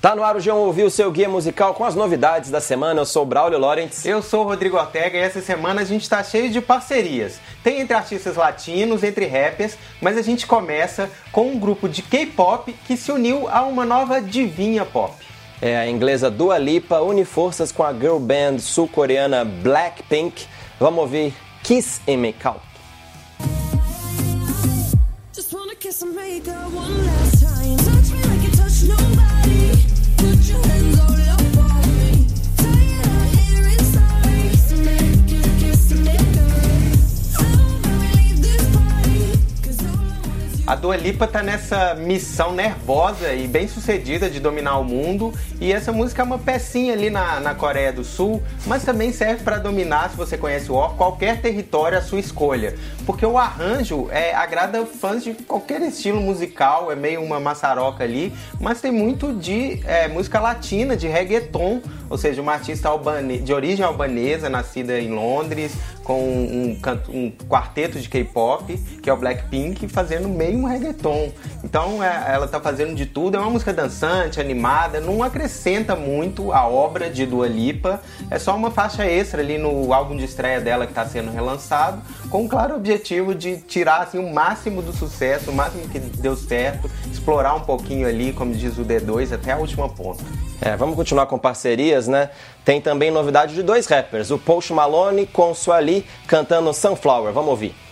Tá no ar o G1 Ouvir, o seu guia musical com as novidades da semana. Eu sou o Braulio Lorentz. Eu sou o Rodrigo Ortega e essa semana a gente tá cheio de parcerias. Tem entre artistas latinos, entre rappers, mas a gente começa com um grupo de K-pop que se uniu a uma nova divinha pop. É, a inglesa Dua Lipa une forças com a girl band sul-coreana Blackpink. Vamos ouvir Kiss and Make Out. Just wanna kiss and make out one last Dua Lipa tá nessa missão nervosa e bem sucedida de dominar o mundo. E essa música é uma pecinha ali na, na Coreia do Sul, mas também serve para dominar, se você conhece o OR, qualquer território à sua escolha, porque o arranjo é, agrada fãs de qualquer estilo musical, é meio uma maçaroca ali, mas tem muito de é, música latina, de reggaeton, ou seja, uma artista albane- de origem albanesa, nascida em Londres, com um, canto- um quarteto de K-pop, que é o Blackpink, fazendo meio um reggaeton. Então é, ela tá fazendo de tudo, é uma música dançante, animada, não acrescenta muito a obra de Dua Lipa, é só uma faixa extra ali no álbum de estreia dela que está sendo relançado, com o claro objetivo de tirar assim, o máximo do sucesso, o máximo que deu certo, explorar um pouquinho ali, como diz o D2, até a última ponta. É, vamos continuar com parcerias, né? Tem também novidade de dois rappers, o Post Malone com Suali cantando Sunflower. Vamos ouvir.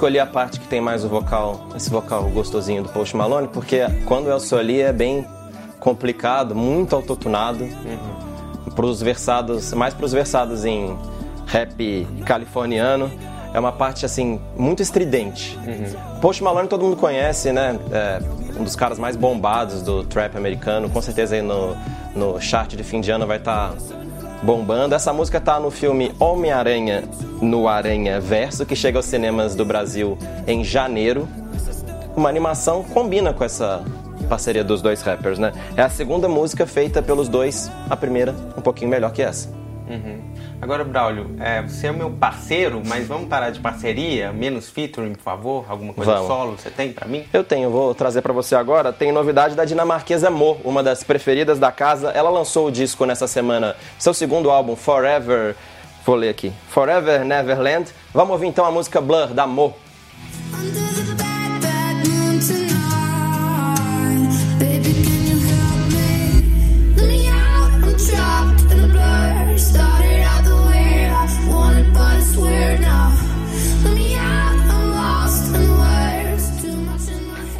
Escolhi a parte que tem mais o vocal, esse vocal gostosinho do Post Malone, porque quando é o Suali é bem complicado, muito autotunado. Pros versados, mais pros versados em rap californiano. É uma parte assim muito estridente. Post Malone todo mundo conhece, né? É um dos caras mais bombados do trap americano. Com certeza aí no, no chart de fim de ano vai estar bombando. Essa música tá no filme Homem-Aranha no Aranha Verso, que chega aos cinemas do Brasil em janeiro. Uma animação combina com essa parceria dos dois rappers, né? É a segunda música feita pelos dois, a primeira um pouquinho melhor que essa. Agora, Braulio, é, você é meu parceiro, mas vamos parar de parceria? Menos featuring, por favor? Alguma coisa Vamos. solo você tem pra mim? Eu tenho, vou trazer pra você agora. Tem novidade da dinamarquesa Mo, uma das preferidas da casa. Ela lançou o disco nessa semana, seu segundo álbum, Forever. Vou ler aqui. Forever Neverland. Vamos ouvir então a música Blur da Mo.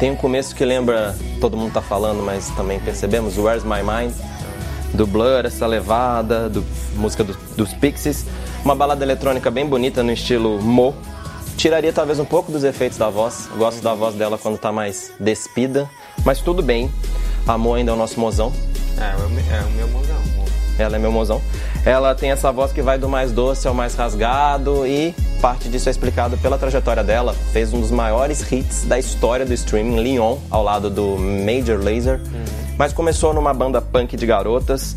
Tem um começo que lembra, todo mundo tá falando, mas também percebemos, Where's My Mind, do Blur, essa levada, do, música do- dos Pixies. Uma balada eletrônica bem bonita no estilo Mo. Tiraria talvez um pouco dos efeitos da voz. Gosto da voz dela quando tá mais despida, mas tudo bem. A Mo ainda é o nosso mozão. É, é o meu mozão. Ela é meu mozão. Ela tem essa voz que vai do mais doce ao mais rasgado e parte disso é explicado pela trajetória dela. Fez um dos maiores hits da história do streaming, Leon, ao lado do Major Lazer. Mas começou numa banda punk de garotas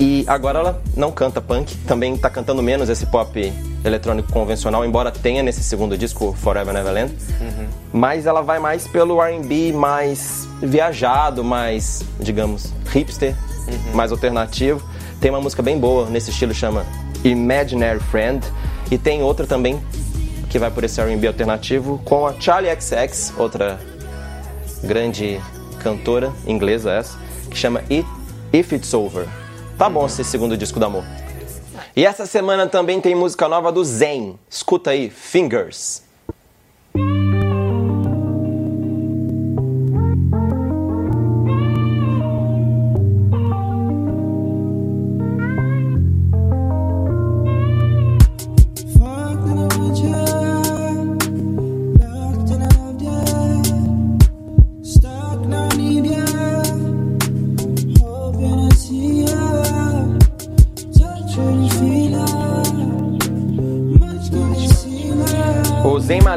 e agora ela não canta punk, também tá cantando menos esse pop eletrônico convencional, embora tenha nesse segundo disco, Forever Neverland. Mas ela vai mais pelo R&B mais viajado, mais, digamos, hipster, mais alternativo. Tem uma música bem boa nesse estilo, chama Imaginary Friend. E tem outra também que vai por esse R&B alternativo com a Charlie XX, outra grande cantora inglesa essa, que chama It, If It's Over. Tá bom esse segundo disco do amor. E essa semana também tem música nova do Zen. Escuta aí, Fingers.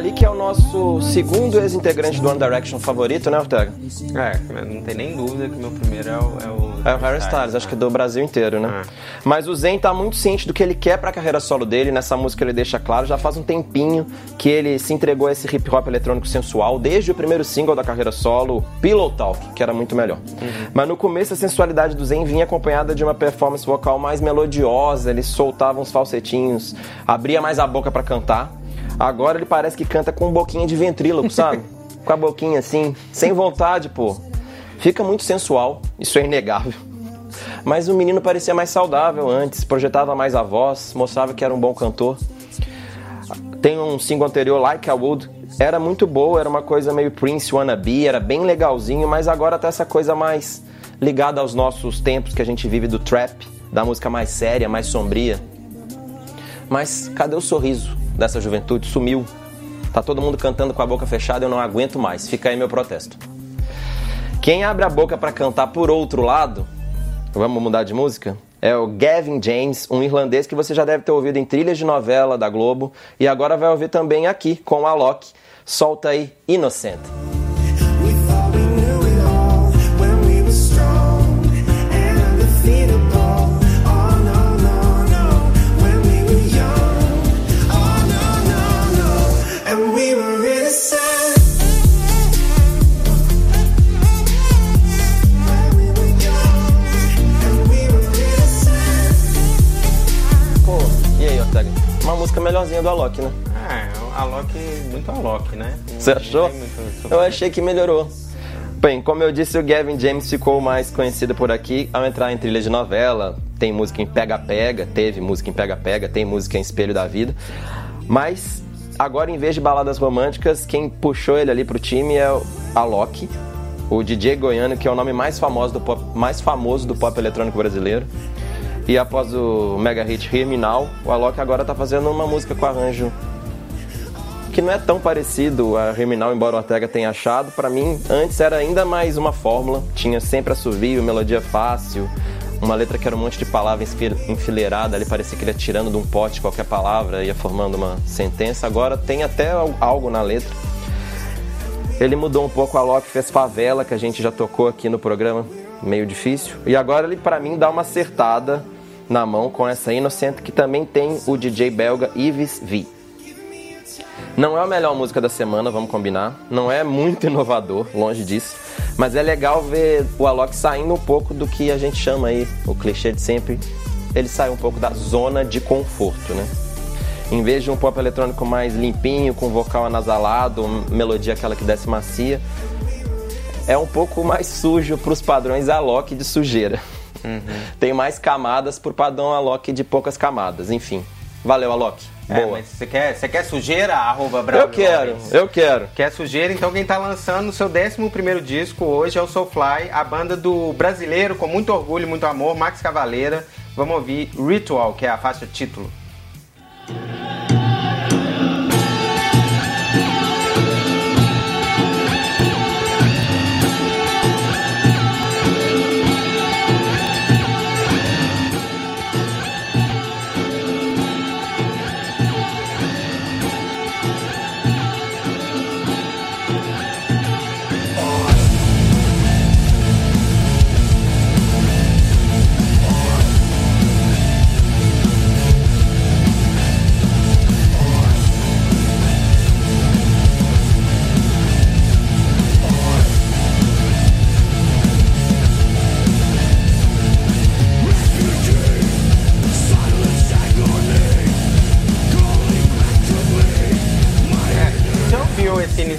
O Zayn Malik é o nosso segundo ex-integrante do One Direction favorito, né, Ortega? É, não tem nem dúvida que meu primeiro é o. É o, É o Harry Styles, acho que do Brasil inteiro, né? É. Mas o Zayn tá muito ciente do que ele quer pra carreira solo dele. Nessa música ele deixa claro, já faz um tempinho que ele se entregou a esse hip hop eletrônico sensual, desde o primeiro single da carreira solo, Pillow Talk, que era muito melhor. Mas no começo a sensualidade do Zayn vinha acompanhada de uma performance vocal mais melodiosa, ele soltava uns falsetinhos, abria mais a boca pra cantar. Agora ele parece que canta com um boquinha de ventríloco, sabe? com a boquinha assim, sem vontade, pô. Fica muito sensual, isso é inegável. Mas o menino parecia mais saudável antes, projetava mais a voz, mostrava que era um bom cantor. Tem um single anterior, Like I Would, era muito boa, era uma coisa meio Prince Wannabe, era bem legalzinho, mas agora tá essa coisa mais ligada aos nossos tempos que a gente vive do trap, da música mais séria, mais sombria. Mas cadê o sorriso dessa juventude? Sumiu. Tá todo mundo cantando com a boca fechada, eu não aguento mais. Fica aí meu protesto. Quem abre a boca pra cantar por outro lado, vamos mudar de música? É o Gavin James, um irlandês que você já deve ter ouvido em trilhas de novela da Globo e agora vai ouvir também aqui com o Alok. Solta aí Innocent. Melhorzinha do Alok, né? É, a Loki, muito a Loki, né? Você achou? Eu achei que melhorou. Bem, como eu disse, o Gavin James ficou mais conhecido por aqui ao entrar em trilha de novela. Tem música em Pega Pega, teve música em Pega Pega, tem música em Espelho da Vida. Mas agora, em vez de baladas românticas, quem puxou ele ali pro time é o Alok, o DJ goiano, que é o nome mais famoso do pop, mais famoso do pop eletrônico brasileiro. E após o mega hit Now, o Alok agora tá fazendo uma música com arranjo que não é tão parecido a Riminal, embora o Ortega tenha achado. Pra mim, antes era ainda mais uma fórmula. Tinha sempre assovio, melodia fácil, uma letra que era um monte de palavras enfi- enfileirada ali, parecia que ele ia tirando de um pote qualquer palavra, ia formando uma sentença. Agora tem até al- algo na letra. Ele mudou um pouco a Loki, fez favela, que a gente já tocou aqui no programa, meio difícil. E agora ele, pra mim, dá uma acertada na mão com essa Inocente, que também tem o DJ belga Yves V. Não é a melhor música da semana, vamos combinar. Não é muito inovador, longe disso. Mas é legal ver o Alok saindo um pouco do que a gente chama aí, o clichê de sempre. Ele sai um pouco da zona de conforto, né? Em vez de um pop eletrônico mais limpinho, com vocal anasalado, melodia aquela que desce macia, é um pouco mais sujo para os padrões Alok de sujeira. Tem mais camadas por padrão Alok de poucas camadas. Enfim, valeu Alok. É, Boa. mas você quer, você quer sujeira? Arroba Bravo eu quero, eu quero. Quer sujeira? Então quem tá lançando o seu 11 disco hoje é o Soulfly, a banda do brasileiro com muito orgulho e muito amor, Max Cavaleira. Vamos ouvir Ritual, que é a faixa título.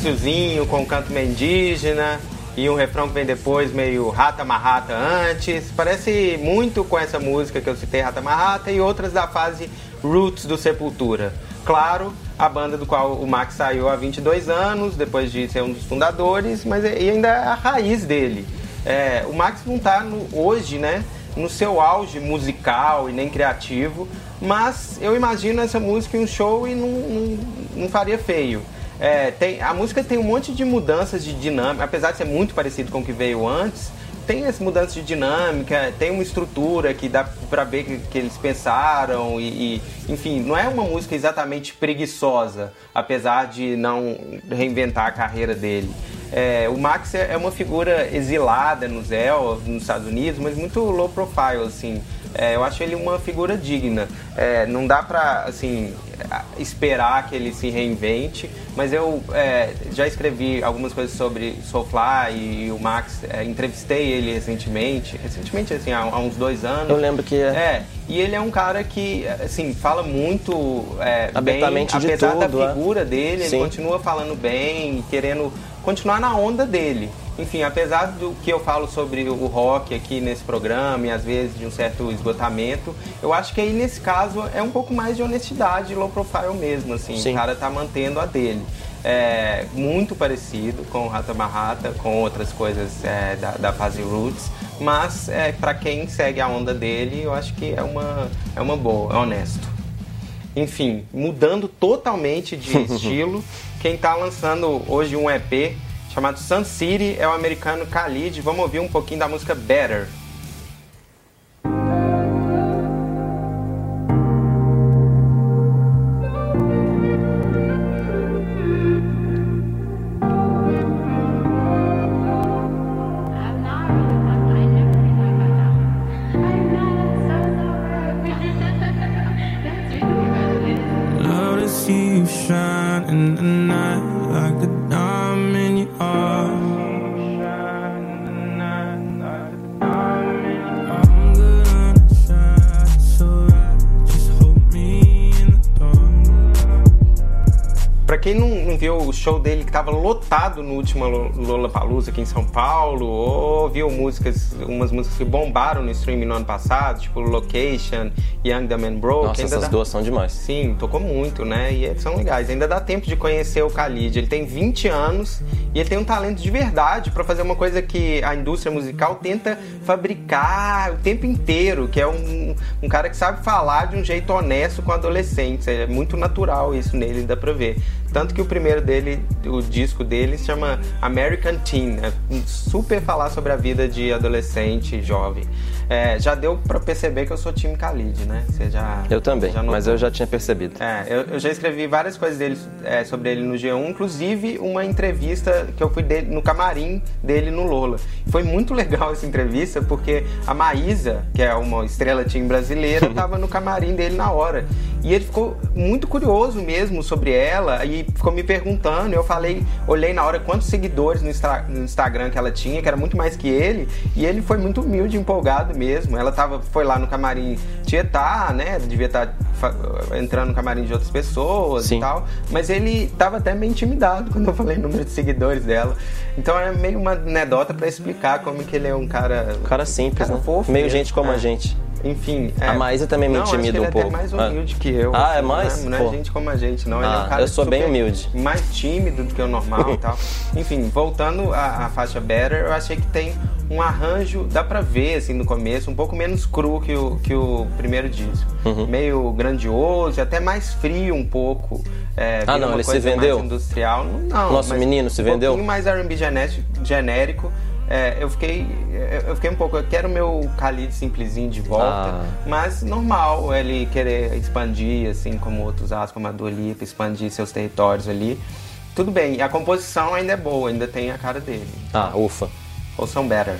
Iniciozinho com um canto meio indígena e um refrão que vem depois meio rata marrata antes? Parece muito com essa música que eu citei, Rata Marrata, e outras da fase Roots do Sepultura. Claro, a banda do qual o Max saiu há 22 anos, depois de ser um dos fundadores, mas é- ainda é a raiz dele. É, o Max não tá no- hoje, né, no seu auge musical e nem criativo, mas eu imagino essa música em um show e não, não, não faria feio. É, tem, a música tem um monte de mudanças de dinâmica, apesar de ser muito parecido com o que veio antes, tem essa mudança de dinâmica, tem uma estrutura que dá pra ver que, que eles pensaram e, e, enfim, não é uma música exatamente preguiçosa, apesar de não reinventar a carreira dele. É, o Max é é uma figura exilada no Zell, nos Estados Unidos, mas muito low profile, assim. É, eu acho ele uma figura digna. É, não dá pra, assim, esperar que ele se reinvente, mas eu é, já escrevi algumas coisas sobre Soulfly e, o Max, é, entrevistei ele recentemente, recentemente, assim, há, há uns dois anos. Eu lembro que é. É, e ele é um cara que, assim, fala muito é, Abertamente bem, apesar tudo, da é. figura dele, ele Sim. continua falando bem, querendo continuar na onda dele. Enfim, apesar do que eu falo sobre o rock aqui nesse programa e às vezes de um certo esgotamento, eu acho que aí nesse caso é um pouco mais de honestidade, low profile mesmo, assim, Sim. o cara tá mantendo a dele. É muito parecido com o Rata Barrata, com outras coisas é, da, da fase Roots, mas é, para quem segue a onda dele, eu acho que é uma, é uma boa, é honesto. Enfim, mudando totalmente de estilo, quem tá lançando hoje um EP chamado Sun City é o americano Khalid. Vamos ouvir um pouquinho da música Better. Viu o show dele que tava lotado no último Lo- Lollapalooza aqui em São Paulo, ou viu músicas, umas músicas que bombaram no streaming no ano passado, tipo Location, Young the Man Broke, Nossa, essas dá- duas são demais. Sim, tocou muito, né? E eles são legais. Ainda dá tempo de conhecer o Khalid. Ele tem 20 anos e ele tem um talento de verdade pra fazer uma coisa que a indústria musical tenta fabricar o tempo inteiro, que é um, um cara que sabe falar de um jeito honesto com adolescentes. É muito natural isso nele, dá pra ver. Tanto que o primeiro dele, o disco dele, se chama American Teen. É super falar sobre a vida de adolescente jovem. É, já deu pra perceber que eu sou time Khalid, né? Você já, Eu também, já mas eu já tinha percebido. É, eu, eu já escrevi várias coisas dele, é, sobre ele no G1, inclusive uma entrevista que eu fui dele, no camarim dele no Lola. Foi muito legal essa entrevista, porque a Maísa, que é uma estrela team brasileira, estava no camarim dele na hora. E ele ficou muito curioso mesmo sobre ela e ficou me perguntando. Eu falei, olhei na hora quantos seguidores no, no Instagram que ela tinha, que era muito mais que ele, e ele foi muito humilde, empolgado mesmo. Ela tava, foi lá no camarim tietar, né? Devia estar entrando no camarim de outras pessoas Sim. e tal. Mas ele tava até meio intimidado quando eu falei o número de seguidores dela. Então é meio uma anedota pra explicar como que ele é um cara. Um cara simples, cara né? fofo Meio mesmo. gente como É. a gente. Enfim. é. A Maísa também me Não, intimida ele um é pouco. até mais Ah. humilde que eu. Ah, é assim, mais? Não é, não é gente como a gente, não. Ele é Ah, um cara eu sou bem humilde. mais tímido do que o normal e tal. Enfim, voltando à, à faixa Better, eu achei que tem um arranjo, dá pra ver assim no começo, um pouco menos cru que o, que o primeiro disco. Uhum. Meio grandioso, até mais frio um pouco. É, Ah, não, uma ele se vendeu? Mais industrial. Não, Nosso menino se um vendeu? pouquinho mais R&B genérico. É, eu fiquei eu fiquei um pouco, eu quero o meu Khalid simplesinho de volta, Ah. mas normal ele querer expandir, assim como outros as como a Dua Lipa, expandir seus territórios ali. Tudo bem, a composição ainda é boa, ainda tem a cara dele. Ah, ufa. Ou são better.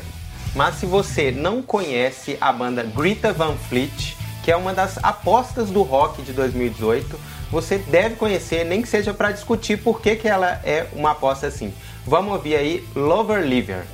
Mas se você não conhece a banda Greta Van Fleet, que é uma das apostas do rock de 2018, você deve conhecer, nem que seja para discutir por que, que ela é uma aposta assim. Vamos ouvir aí Lover Liver.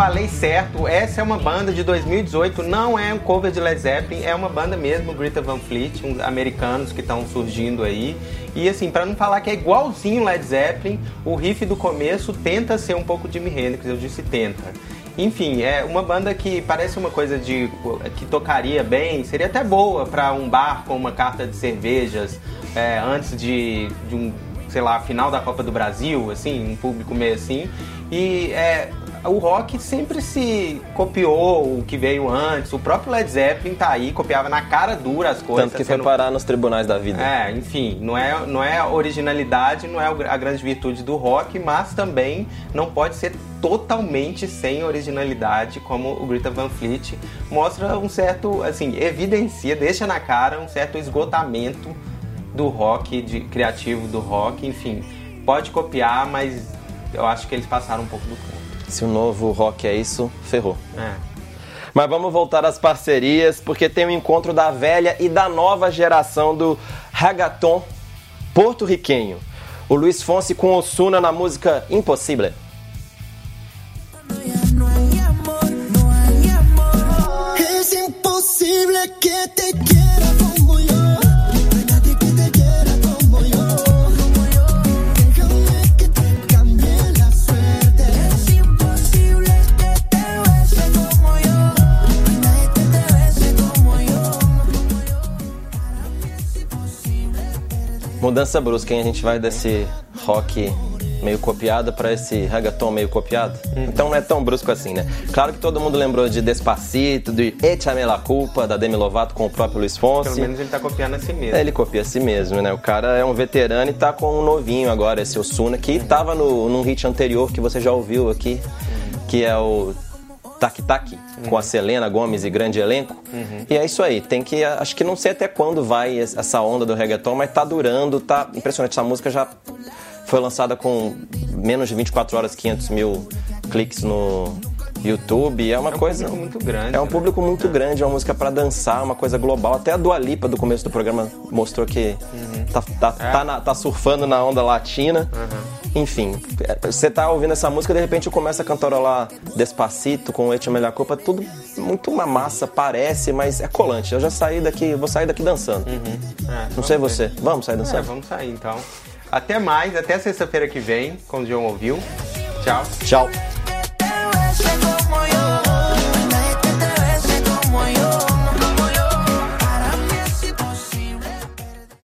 Falei certo, essa é uma banda de 2018, não é um cover de Led Zeppelin, é uma banda mesmo, Greta Van Fleet, uns americanos que estão surgindo aí. E assim, pra não falar que é igualzinho Led Zeppelin, o riff do começo tenta ser um pouco Jimi Hendrix, eu disse tenta. Enfim, é uma banda que parece uma coisa de que tocaria bem, seria até boa pra um bar com uma carta de cervejas é, antes de, de um sei lá, final da Copa do Brasil, assim, um público meio assim. E é, o rock sempre se copiou o que veio antes. O próprio Led Zeppelin tá aí, copiava na cara dura as coisas. Tanto que foi sendo- parar nos tribunais da vida. É, enfim, não é, não é a originalidade, não é a grande virtude do rock, mas também não pode ser totalmente sem originalidade, como o Greta Van Fleet mostra um certo, assim, evidencia, deixa na cara um certo esgotamento do rock, de criativo do rock, enfim, pode copiar, mas eu acho que eles passaram um pouco do ponto. Se o novo rock é isso, ferrou. É. Mas vamos voltar às parcerias, porque tem o encontro da velha e da nova geração do reggaeton porto-riquenho. O Luiz Fonsi com Osuna na música Impossível. Mudança brusca, hein? A gente vai desse rock meio copiado pra esse reggaeton meio copiado. Então não é tão brusco assim, né? Claro que todo mundo lembrou de Despacito, de Échame la Culpa, da Demi Lovato com o próprio Luiz Pelo Fonsi. menos ele tá copiando a si mesmo. É, ele copia a si mesmo, né? O cara é um veterano e tá com um novinho agora, esse Osuna, que tava no, num hit anterior que você já ouviu aqui, que é o Tac Tac, com a Selena Gomes e grande elenco. E é isso aí, tem que. Acho que não sei até quando vai es- essa onda do reggaeton, mas tá durando, tá impressionante. Essa música já foi lançada com menos de 24 horas, 500 mil cliques no YouTube. É uma É um coisa. público muito grande, É um né? público muito grande, é uma música pra dançar, uma coisa global. Até a Dua Lipa do começo do programa mostrou que tá, tá, tá, na- tá surfando na onda latina. Enfim, é, você tá ouvindo essa música, de repente começa a cantarolar Despacito com Echa Melhor Copa, tudo muito uma massa, parece, mas é colante. Eu já saí daqui, vou sair daqui dançando. É, Não sei ver. você. Vamos sair É, dançando? vamos sair então. Até mais, até sexta-feira que vem, quando o João ouviu. Tchau. Tchau.